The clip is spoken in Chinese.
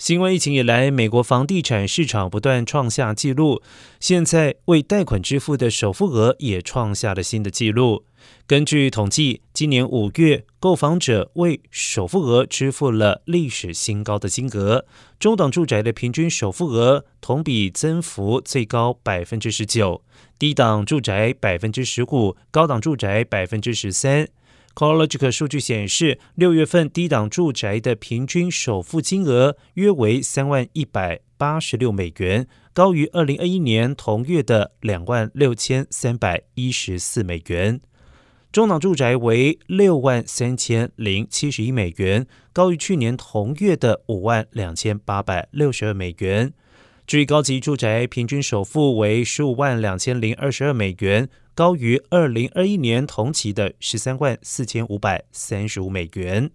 新冠疫情以来，美国房地产市场不断创下纪录，现在为贷款支付的首付额也创下了新的纪录。根据统计，今年五月，购房者为首付额支付了历史新高的金额。中档住宅的平均首付额同比增幅最高百分之十九，低档住宅百分之十五，高档住宅百分之十三。CoreLogic 数据显示，六月份低档住宅的平均首付金额约为三万一百八十六美元，高于二零二一年同月的两万六千三百一十四美元。中档住宅为六万三千零七十一美元，高于去年同月的五万两千八百六十二美元。至于高级住宅，平均首付为十五万两千零二十二美元。高于二零二一年同期的十三万四千五百三十五美元。